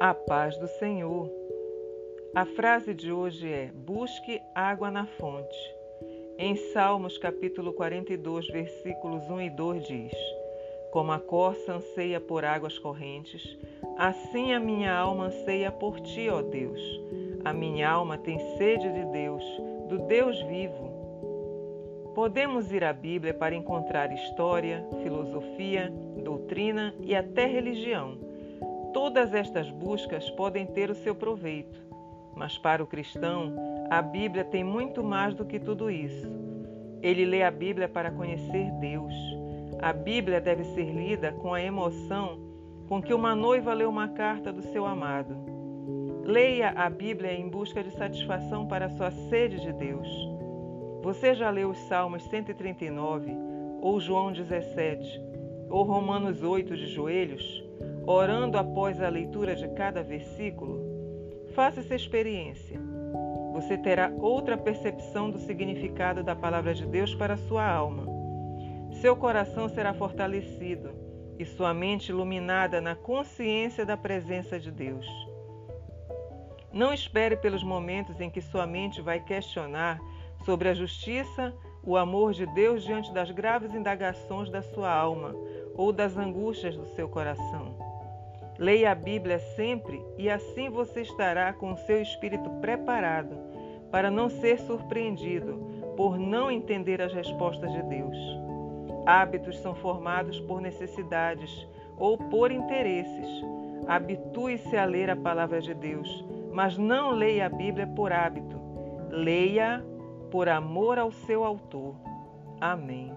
A paz do Senhor. A frase de hoje é: Busque água na fonte. Em Salmos capítulo 42, versículos 1 e 2 diz: Como a corça anseia por águas correntes, assim a minha alma anseia por ti, ó Deus. A minha alma tem sede de Deus, do Deus vivo. Podemos ir à Bíblia para encontrar história, filosofia, doutrina e até religião Todas estas buscas podem ter o seu proveito, mas para o cristão, a Bíblia tem muito mais do que tudo isso. Ele lê a Bíblia para conhecer Deus. A Bíblia deve ser lida com a emoção com que uma noiva lê uma carta do seu amado. Leia a Bíblia em busca de satisfação para sua sede de Deus. Você já leu os Salmos 139, ou João 17, ou Romanos 8 de joelhos? orando após a leitura de cada versículo, faça essa experiência. Você terá outra percepção do significado da palavra de Deus para sua alma. Seu coração será fortalecido e sua mente iluminada na consciência da presença de Deus. Não espere pelos momentos em que sua mente vai questionar sobre a justiça, o amor de Deus diante das graves indagações da sua alma ou das angústias do seu coração. Leia a Bíblia sempre e assim você estará com o seu espírito preparado para não ser surpreendido por não entender as respostas de Deus. Hábitos são formados por necessidades ou por interesses. Habitue-se a ler a palavra de Deus, mas não leia a Bíblia por hábito. Leia por amor ao seu autor. Amém.